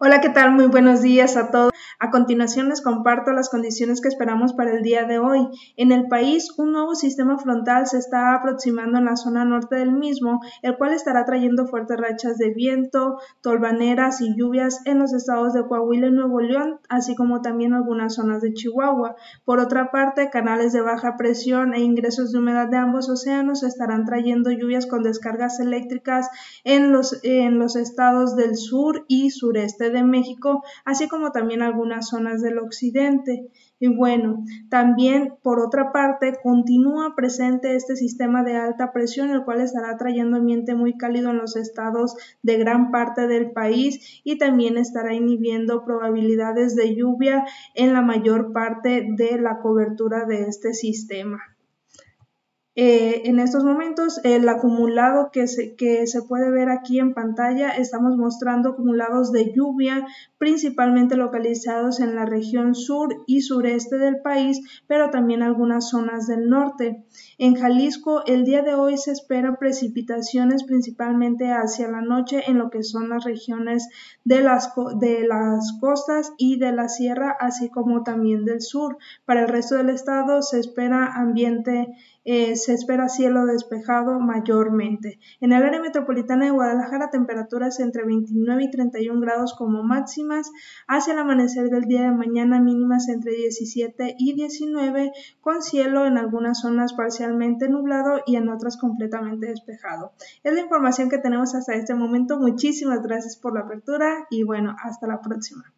Hola, ¿qué tal? Muy buenos días a todos. A continuación les comparto las condiciones que esperamos para el día de hoy. En el país, un nuevo sistema frontal se está aproximando en la zona norte del mismo, el cual estará trayendo fuertes rachas de viento, tolvaneras y lluvias en los estados de Coahuila y Nuevo León, así como también algunas zonas de Chihuahua. Por otra parte, canales de baja presión e ingresos de humedad de ambos océanos estarán trayendo lluvias con descargas eléctricas en los, en los estados del sur y sureste de México, así como también algunas zonas del occidente. Y bueno, también por otra parte continúa presente este sistema de alta presión, el cual estará trayendo ambiente muy cálido en los estados de gran parte del país y también estará inhibiendo probabilidades de lluvia en la mayor parte de la cobertura de este sistema. Eh, en estos momentos, el acumulado que se, que se puede ver aquí en pantalla, estamos mostrando acumulados de lluvia, principalmente localizados en la región sur y sureste del país, pero también algunas zonas del norte. En Jalisco, el día de hoy se esperan precipitaciones principalmente hacia la noche en lo que son las regiones de las, de las costas y de la sierra, así como también del sur. Para el resto del estado se espera ambiente eh, se espera cielo despejado mayormente. En el área metropolitana de Guadalajara, temperaturas entre 29 y 31 grados como máximas. Hacia el amanecer del día de mañana, mínimas entre 17 y 19, con cielo en algunas zonas parcialmente nublado y en otras completamente despejado. Es la información que tenemos hasta este momento. Muchísimas gracias por la apertura y bueno, hasta la próxima.